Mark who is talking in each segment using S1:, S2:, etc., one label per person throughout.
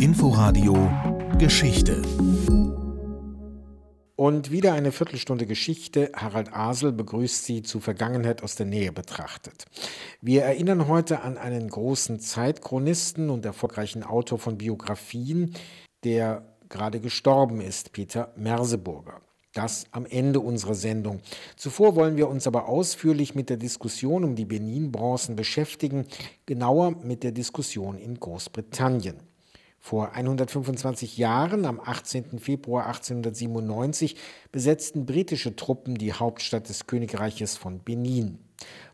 S1: Inforadio Geschichte
S2: und wieder eine Viertelstunde Geschichte. Harald Asel begrüßt Sie zu Vergangenheit aus der Nähe betrachtet. Wir erinnern heute an einen großen Zeitchronisten und erfolgreichen Autor von Biografien, der gerade gestorben ist, Peter Merseburger. Das am Ende unserer Sendung. Zuvor wollen wir uns aber ausführlich mit der Diskussion um die Benin-Bronzen beschäftigen, genauer mit der Diskussion in Großbritannien. Vor 125 Jahren, am 18. Februar 1897, besetzten britische Truppen die Hauptstadt des Königreiches von Benin.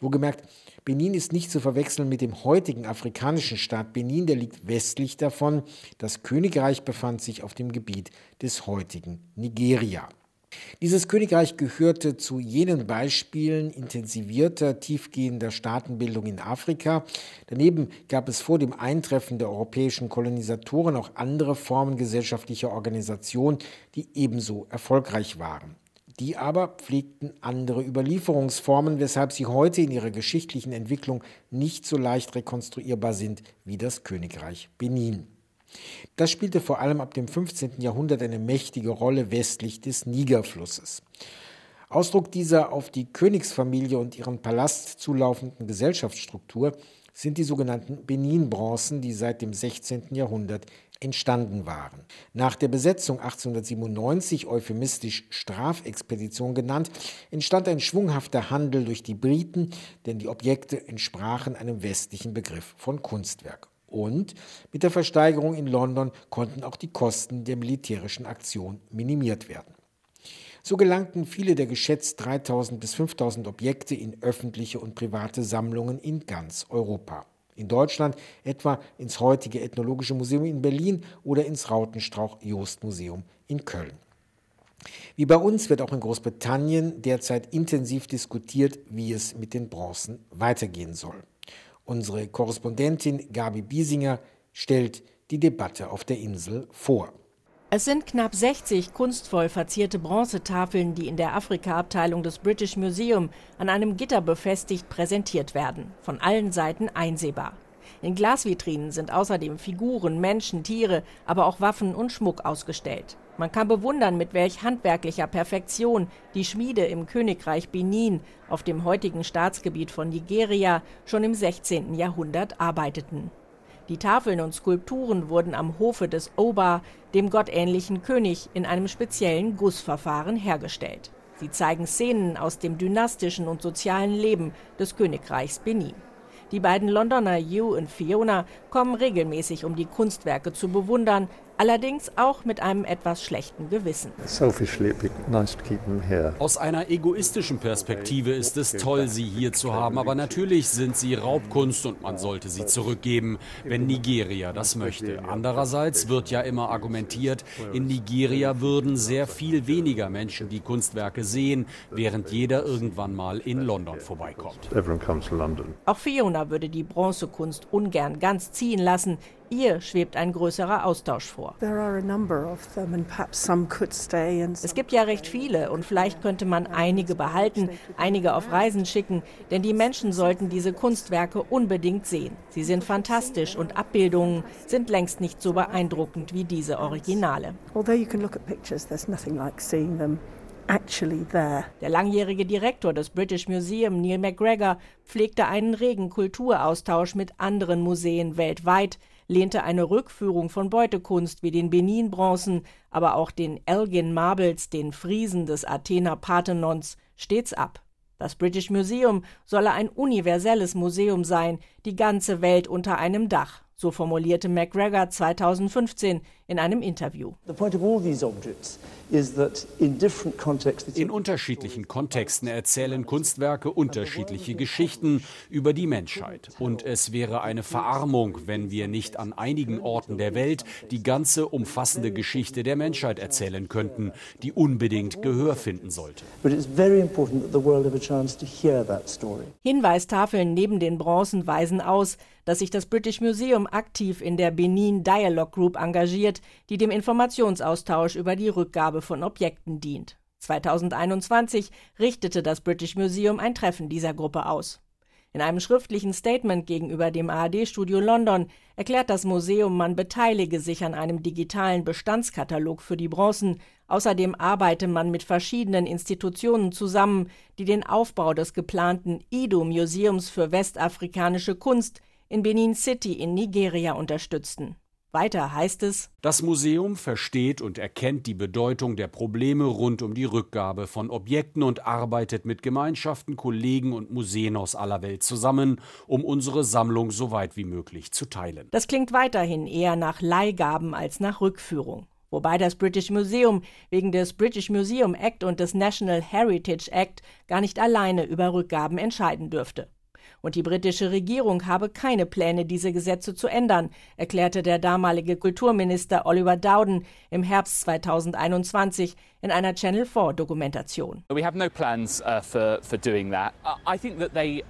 S2: Wohlgemerkt, Benin ist nicht zu verwechseln mit dem heutigen afrikanischen Staat Benin, der liegt westlich davon. Das Königreich befand sich auf dem Gebiet des heutigen Nigeria. Dieses Königreich gehörte zu jenen Beispielen intensivierter, tiefgehender Staatenbildung in Afrika. Daneben gab es vor dem Eintreffen der europäischen Kolonisatoren auch andere Formen gesellschaftlicher Organisation, die ebenso erfolgreich waren. Die aber pflegten andere Überlieferungsformen, weshalb sie heute in ihrer geschichtlichen Entwicklung nicht so leicht rekonstruierbar sind wie das Königreich Benin. Das spielte vor allem ab dem 15. Jahrhundert eine mächtige Rolle westlich des Nigerflusses. Ausdruck dieser auf die Königsfamilie und ihren Palast zulaufenden Gesellschaftsstruktur sind die sogenannten Benin-Bronzen, die seit dem 16. Jahrhundert entstanden waren. Nach der Besetzung 1897, euphemistisch Strafexpedition genannt, entstand ein schwunghafter Handel durch die Briten, denn die Objekte entsprachen einem westlichen Begriff von Kunstwerk. Und mit der Versteigerung in London konnten auch die Kosten der militärischen Aktion minimiert werden. So gelangten viele der geschätzt 3000 bis 5000 Objekte in öffentliche und private Sammlungen in ganz Europa. In Deutschland etwa ins heutige Ethnologische Museum in Berlin oder ins Rautenstrauch-Jost-Museum in Köln. Wie bei uns wird auch in Großbritannien derzeit intensiv diskutiert, wie es mit den Bronzen weitergehen soll. Unsere Korrespondentin Gabi Biesinger stellt die Debatte auf der Insel vor.
S3: Es sind knapp 60 kunstvoll verzierte Bronzetafeln, die in der Afrika-Abteilung des British Museum an einem Gitter befestigt präsentiert werden, von allen Seiten einsehbar. In Glasvitrinen sind außerdem Figuren, Menschen, Tiere, aber auch Waffen und Schmuck ausgestellt. Man kann bewundern, mit welch handwerklicher Perfektion die Schmiede im Königreich Benin auf dem heutigen Staatsgebiet von Nigeria schon im 16. Jahrhundert arbeiteten. Die Tafeln und Skulpturen wurden am Hofe des Oba, dem gottähnlichen König, in einem speziellen Gussverfahren hergestellt. Sie zeigen Szenen aus dem dynastischen und sozialen Leben des Königreichs Benin. Die beiden Londoner Hugh und Fiona kommen regelmäßig, um die Kunstwerke zu bewundern, allerdings auch mit einem etwas schlechten Gewissen.
S4: Aus einer egoistischen Perspektive ist es toll, sie hier zu haben, aber natürlich sind sie Raubkunst und man sollte sie zurückgeben, wenn Nigeria das möchte. Andererseits wird ja immer argumentiert, in Nigeria würden sehr viel weniger Menschen die Kunstwerke sehen, während jeder irgendwann mal in London vorbeikommt.
S3: Auch Fiona würde die Bronzekunst ungern ganz ziehen lassen. Ihr schwebt ein größerer Austausch vor. Es gibt ja recht viele und vielleicht könnte man einige behalten, einige auf Reisen schicken, denn die Menschen sollten diese Kunstwerke unbedingt sehen. Sie sind fantastisch und Abbildungen sind längst nicht so beeindruckend wie diese Originale. Although you can look at pictures, there's nothing like seeing them der langjährige Direktor des British Museum, Neil McGregor, pflegte einen regen Kulturaustausch mit anderen Museen weltweit, lehnte eine Rückführung von Beutekunst wie den Benin-Bronzen, aber auch den Elgin Marbles, den Friesen des Athener Parthenons, stets ab. Das British Museum solle ein universelles Museum sein, die ganze Welt unter einem Dach, so formulierte McGregor 2015 in einem Interview.
S4: In unterschiedlichen Kontexten erzählen Kunstwerke unterschiedliche Geschichten über die Menschheit. Und es wäre eine Verarmung, wenn wir nicht an einigen Orten der Welt die ganze umfassende Geschichte der Menschheit erzählen könnten, die unbedingt Gehör finden sollte.
S3: Hinweistafeln neben den Bronzen weisen aus, dass sich das British Museum aktiv in der Benin Dialogue Group engagiert, die dem Informationsaustausch über die Rückgabe von Objekten dient. 2021 richtete das British Museum ein Treffen dieser Gruppe aus. In einem schriftlichen Statement gegenüber dem ARD-Studio London erklärt das Museum, man beteilige sich an einem digitalen Bestandskatalog für die Bronzen. Außerdem arbeite man mit verschiedenen Institutionen zusammen, die den Aufbau des geplanten Ido-Museums für westafrikanische Kunst in Benin City in Nigeria unterstützten. Weiter heißt es,
S4: das Museum versteht und erkennt die Bedeutung der Probleme rund um die Rückgabe von Objekten und arbeitet mit Gemeinschaften, Kollegen und Museen aus aller Welt zusammen, um unsere Sammlung so weit wie möglich zu teilen.
S3: Das klingt weiterhin eher nach Leihgaben als nach Rückführung. Wobei das British Museum wegen des British Museum Act und des National Heritage Act gar nicht alleine über Rückgaben entscheiden dürfte. Und die britische Regierung habe keine Pläne, diese Gesetze zu ändern, erklärte der damalige Kulturminister Oliver Dowden im Herbst 2021 in einer Channel 4 Dokumentation.
S5: We have no plans uh, for, for doing that. I think that they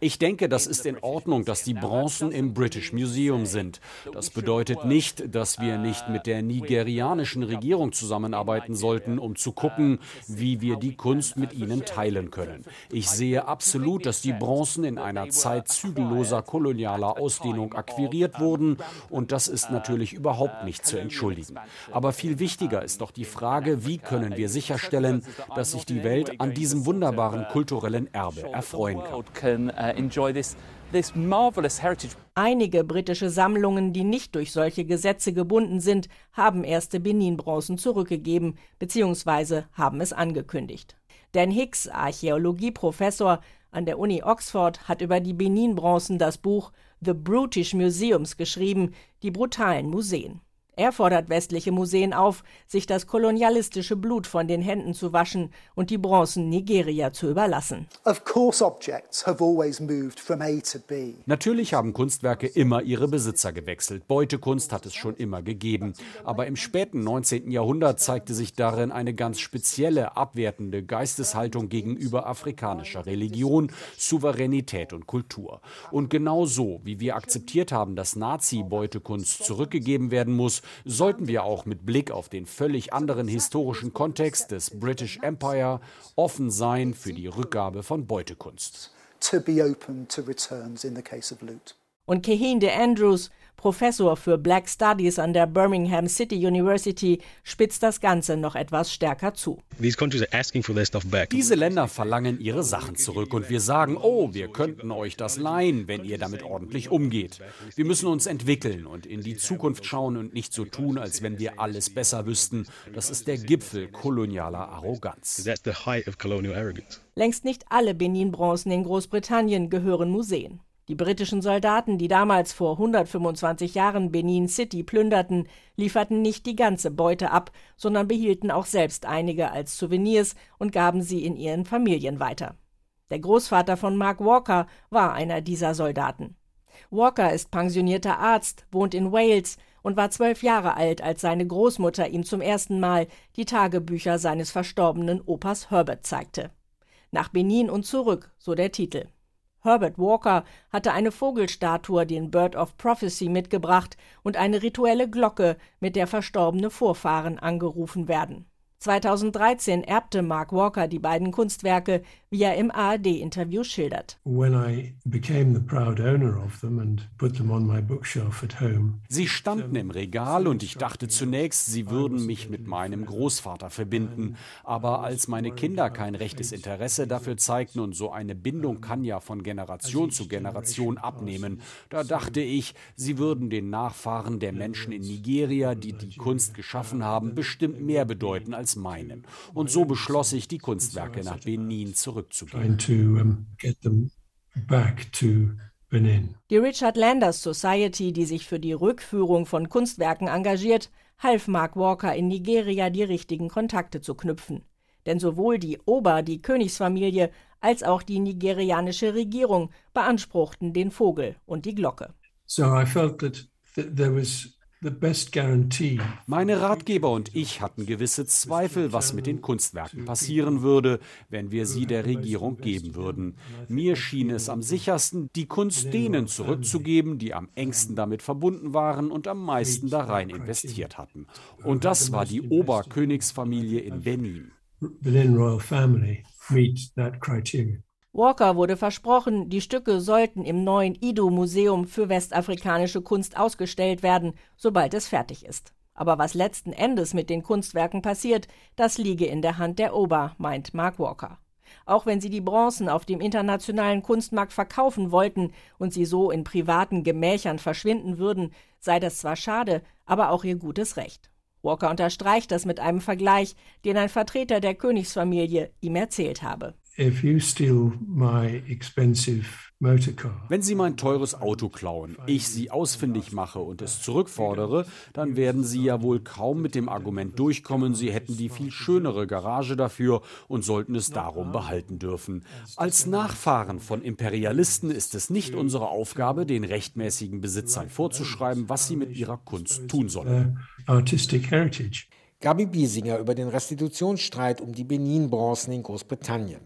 S4: ich denke, das ist in Ordnung, dass die Bronzen im British Museum sind. Das bedeutet nicht, dass wir nicht mit der nigerianischen Regierung zusammenarbeiten sollten, um zu gucken, wie wir die Kunst mit ihnen teilen können. Ich sehe absolut, dass die Bronzen in einer Zeit zügelloser kolonialer Ausdehnung akquiriert wurden und das ist natürlich überhaupt nicht zu entschuldigen. Aber viel wichtiger ist doch die Frage, wie können wir sicherstellen, dass sich die Welt an diesem wunderbaren kulturellen Erbe erfreuen kann.
S5: Uh,
S3: Einige britische Sammlungen, die nicht durch solche Gesetze gebunden sind, haben erste Benin-Bronzen zurückgegeben bzw. haben es angekündigt. Dan Hicks, Archäologieprofessor an der Uni Oxford, hat über die Benin-Bronzen das Buch The Brutish Museums geschrieben, die brutalen Museen. Er fordert westliche Museen auf, sich das kolonialistische Blut von den Händen zu waschen und die Bronzen Nigeria zu überlassen.
S4: Natürlich haben Kunstwerke immer ihre Besitzer gewechselt. Beutekunst hat es schon immer gegeben. Aber im späten 19. Jahrhundert zeigte sich darin eine ganz spezielle, abwertende Geisteshaltung gegenüber afrikanischer Religion, Souveränität und Kultur. Und genau so, wie wir akzeptiert haben, dass Nazi-Beutekunst zurückgegeben werden muss, sollten wir auch mit Blick auf den völlig anderen historischen Kontext des British Empire offen sein für die Rückgabe von Beutekunst.
S3: Und Kehinde Andrews, Professor für Black Studies an der Birmingham City University, spitzt das Ganze noch etwas stärker zu.
S4: Diese Länder verlangen ihre Sachen zurück und wir sagen, oh, wir könnten euch das leihen, wenn ihr damit ordentlich umgeht. Wir müssen uns entwickeln und in die Zukunft schauen und nicht so tun, als wenn wir alles besser wüssten. Das ist der Gipfel kolonialer Arroganz.
S3: Längst nicht alle Benin-Bronzen in Großbritannien gehören Museen. Die britischen Soldaten, die damals vor 125 Jahren Benin City plünderten, lieferten nicht die ganze Beute ab, sondern behielten auch selbst einige als Souvenirs und gaben sie in ihren Familien weiter. Der Großvater von Mark Walker war einer dieser Soldaten. Walker ist pensionierter Arzt, wohnt in Wales und war zwölf Jahre alt, als seine Großmutter ihm zum ersten Mal die Tagebücher seines verstorbenen Opas Herbert zeigte. Nach Benin und zurück, so der Titel. Herbert Walker hatte eine Vogelstatue, den Bird of Prophecy, mitgebracht und eine rituelle Glocke, mit der verstorbene Vorfahren angerufen werden 2013 erbte Mark Walker die beiden Kunstwerke, wie er im ARD-Interview schildert.
S4: Sie standen im Regal und ich dachte zunächst, sie würden mich mit meinem Großvater verbinden. Aber als meine Kinder kein rechtes Interesse dafür zeigten und so eine Bindung kann ja von Generation zu Generation abnehmen, da dachte ich, sie würden den Nachfahren der Menschen in Nigeria, die die Kunst geschaffen haben, bestimmt mehr bedeuten als als meinen. Und so beschloss ich, die Kunstwerke nach Benin zurückzugeben.
S3: Die Richard Landers Society, die sich für die Rückführung von Kunstwerken engagiert, half Mark Walker in Nigeria die richtigen Kontakte zu knüpfen. Denn sowohl die Ober, die Königsfamilie, als auch die nigerianische Regierung beanspruchten den Vogel und die Glocke. So I felt that
S4: there was meine Ratgeber und ich hatten gewisse Zweifel, was mit den Kunstwerken passieren würde, wenn wir sie der Regierung geben würden. Mir schien es am sichersten, die Kunst denen zurückzugeben, die am engsten damit verbunden waren und am meisten da rein investiert hatten. Und das war die Oberkönigsfamilie in Benin.
S3: Walker wurde versprochen, die Stücke sollten im neuen IDO-Museum für westafrikanische Kunst ausgestellt werden, sobald es fertig ist. Aber was letzten Endes mit den Kunstwerken passiert, das liege in der Hand der Ober, meint Mark Walker. Auch wenn sie die Bronzen auf dem internationalen Kunstmarkt verkaufen wollten und sie so in privaten Gemächern verschwinden würden, sei das zwar schade, aber auch ihr gutes Recht. Walker unterstreicht das mit einem Vergleich, den ein Vertreter der Königsfamilie ihm erzählt habe.
S6: If you steal my expensive
S4: wenn Sie mein teures Auto klauen, ich Sie ausfindig mache und es zurückfordere, dann werden Sie ja wohl kaum mit dem Argument durchkommen, Sie hätten die viel schönere Garage dafür und sollten es darum behalten dürfen. Als Nachfahren von Imperialisten ist es nicht unsere Aufgabe, den rechtmäßigen Besitzern vorzuschreiben, was sie mit ihrer Kunst tun sollen.
S6: Uh,
S2: Gabi Biesinger über den Restitutionsstreit um die Benin-Bronzen in Großbritannien.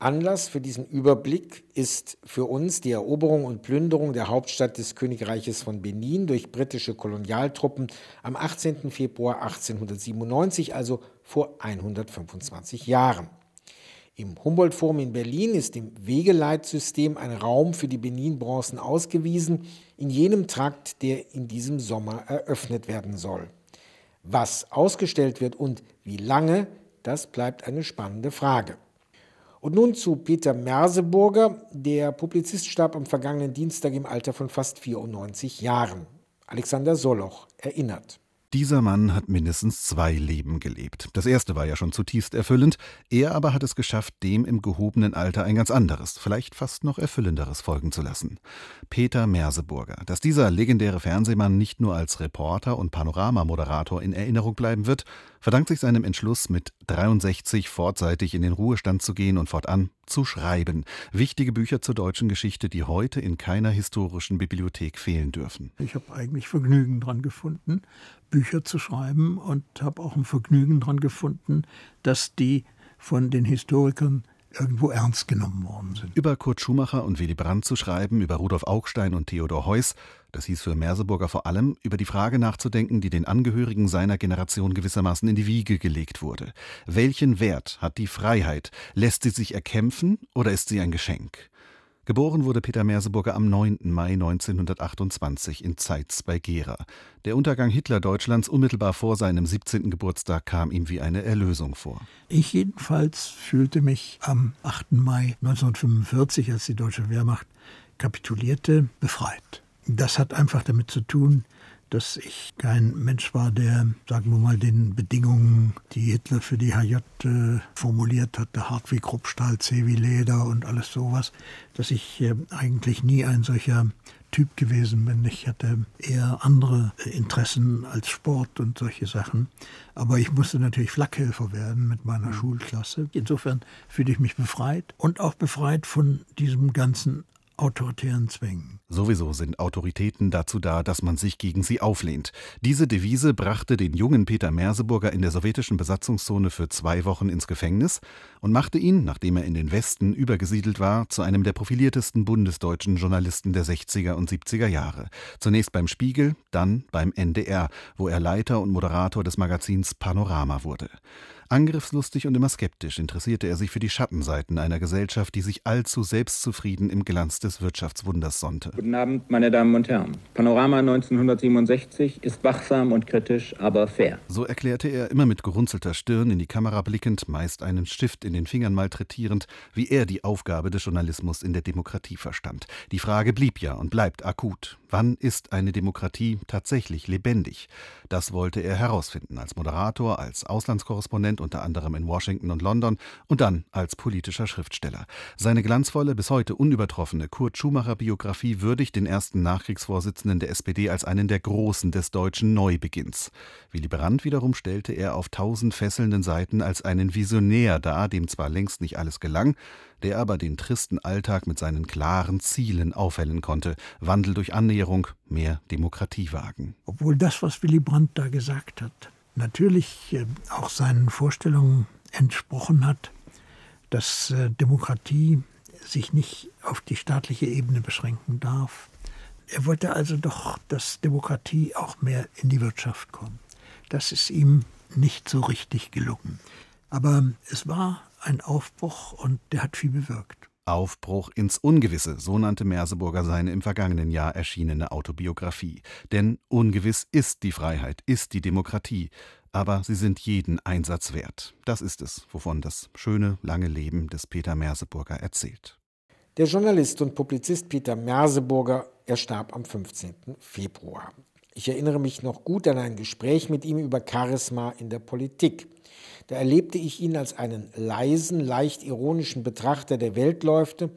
S2: Anlass für diesen Überblick ist für uns die Eroberung und Plünderung der Hauptstadt des Königreiches von Benin durch britische Kolonialtruppen am 18. Februar 1897, also vor 125 Jahren. Im Humboldt-Forum in Berlin ist im Wegeleitsystem ein Raum für die Benin-Bronzen ausgewiesen, in jenem Trakt, der in diesem Sommer eröffnet werden soll. Was ausgestellt wird und wie lange, das bleibt eine spannende Frage. Und nun zu Peter Merseburger. Der Publizist starb am vergangenen Dienstag im Alter von fast 94 Jahren. Alexander Soloch erinnert.
S1: Dieser Mann hat mindestens zwei Leben gelebt. Das erste war ja schon zutiefst erfüllend, er aber hat es geschafft, dem im gehobenen Alter ein ganz anderes, vielleicht fast noch erfüllenderes folgen zu lassen. Peter Merseburger. Dass dieser legendäre Fernsehmann nicht nur als Reporter und Panoramamoderator in Erinnerung bleiben wird, verdankt sich seinem Entschluss, mit 63 vorzeitig in den Ruhestand zu gehen und fortan zu schreiben. Wichtige Bücher zur deutschen Geschichte, die heute in keiner historischen Bibliothek fehlen dürfen.
S6: Ich habe eigentlich Vergnügen dran gefunden, Bücher zu schreiben und habe auch ein Vergnügen dran gefunden, dass die von den Historikern irgendwo ernst genommen worden sind.
S1: Über Kurt Schumacher und Willy Brandt zu schreiben, über Rudolf Augstein und Theodor Heuss, das hieß für Merseburger vor allem, über die Frage nachzudenken, die den Angehörigen seiner Generation gewissermaßen in die Wiege gelegt wurde. Welchen Wert hat die Freiheit? Lässt sie sich erkämpfen oder ist sie ein Geschenk? Geboren wurde Peter Merseburger am 9. Mai 1928 in Zeitz bei Gera. Der Untergang Hitler-Deutschlands unmittelbar vor seinem 17. Geburtstag kam ihm wie eine Erlösung vor.
S6: Ich jedenfalls fühlte mich am 8. Mai 1945, als die deutsche Wehrmacht kapitulierte, befreit. Das hat einfach damit zu tun, dass ich kein Mensch war, der, sagen wir mal, den Bedingungen, die Hitler für die HJ äh, formuliert hatte, hart wie Kruppstahl, zäh wie Leder und alles sowas, dass ich äh, eigentlich nie ein solcher Typ gewesen bin. Ich hatte eher andere äh, Interessen als Sport und solche Sachen. Aber ich musste natürlich Flakhelfer werden mit meiner mhm. Schulklasse. Insofern fühle ich mich befreit und auch befreit von diesem ganzen autoritären Zwängen.
S1: Sowieso sind Autoritäten dazu da, dass man sich gegen sie auflehnt. Diese Devise brachte den jungen Peter Merseburger in der sowjetischen Besatzungszone für zwei Wochen ins Gefängnis und machte ihn, nachdem er in den Westen übergesiedelt war, zu einem der profiliertesten bundesdeutschen Journalisten der 60er und 70er Jahre. Zunächst beim Spiegel, dann beim NDR, wo er Leiter und Moderator des Magazins Panorama wurde. Angriffslustig und immer skeptisch interessierte er sich für die Schattenseiten einer Gesellschaft, die sich allzu selbstzufrieden im Glanz des Wirtschaftswunders sonnte.
S7: Guten Abend, meine Damen und Herren. Panorama 1967 ist wachsam und kritisch, aber fair.
S1: So erklärte er immer mit gerunzelter Stirn in die Kamera blickend, meist einen Stift in den Fingern malträtierend, wie er die Aufgabe des Journalismus in der Demokratie verstand. Die Frage blieb ja und bleibt akut. Wann ist eine Demokratie tatsächlich lebendig? Das wollte er herausfinden als Moderator, als Auslandskorrespondent unter anderem in Washington und London und dann als politischer Schriftsteller. Seine glanzvolle, bis heute unübertroffene Kurt Schumacher Biografie würdigt den ersten Nachkriegsvorsitzenden der SPD als einen der Großen des deutschen Neubeginns. Willy Brandt wiederum stellte er auf tausend fesselnden Seiten als einen Visionär dar, dem zwar längst nicht alles gelang, der aber den tristen Alltag mit seinen klaren Zielen aufhellen konnte. Wandel durch Annäherung, mehr Demokratie wagen.
S6: Obwohl das, was Willy Brandt da gesagt hat, natürlich äh, auch seinen Vorstellungen entsprochen hat, dass äh, Demokratie sich nicht auf die staatliche Ebene beschränken darf. Er wollte also doch, dass Demokratie auch mehr in die Wirtschaft kommt. Das ist ihm nicht so richtig gelungen. Aber es war ein Aufbruch und der hat viel bewirkt.
S1: Aufbruch ins Ungewisse, so nannte Merseburger seine im vergangenen Jahr erschienene Autobiografie. Denn ungewiss ist die Freiheit, ist die Demokratie, aber sie sind jeden Einsatz wert. Das ist es, wovon das schöne, lange Leben des Peter Merseburger erzählt.
S2: Der Journalist und Publizist Peter Merseburger, er starb am 15. Februar. Ich erinnere mich noch gut an ein Gespräch mit ihm über Charisma in der Politik. Da erlebte ich ihn als einen leisen, leicht ironischen Betrachter der Weltläufe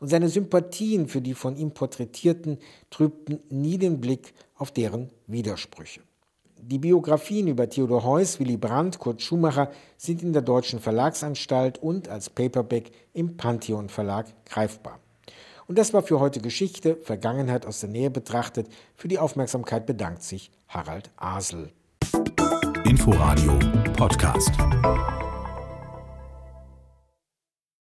S2: und seine Sympathien für die von ihm Porträtierten trübten nie den Blick auf deren Widersprüche. Die Biografien über Theodor Heuss, Willy Brandt, Kurt Schumacher sind in der Deutschen Verlagsanstalt und als Paperback im Pantheon Verlag greifbar. Und das war für heute Geschichte, Vergangenheit aus der Nähe betrachtet. Für die Aufmerksamkeit bedankt sich Harald Asel.
S8: Inforadio Podcast.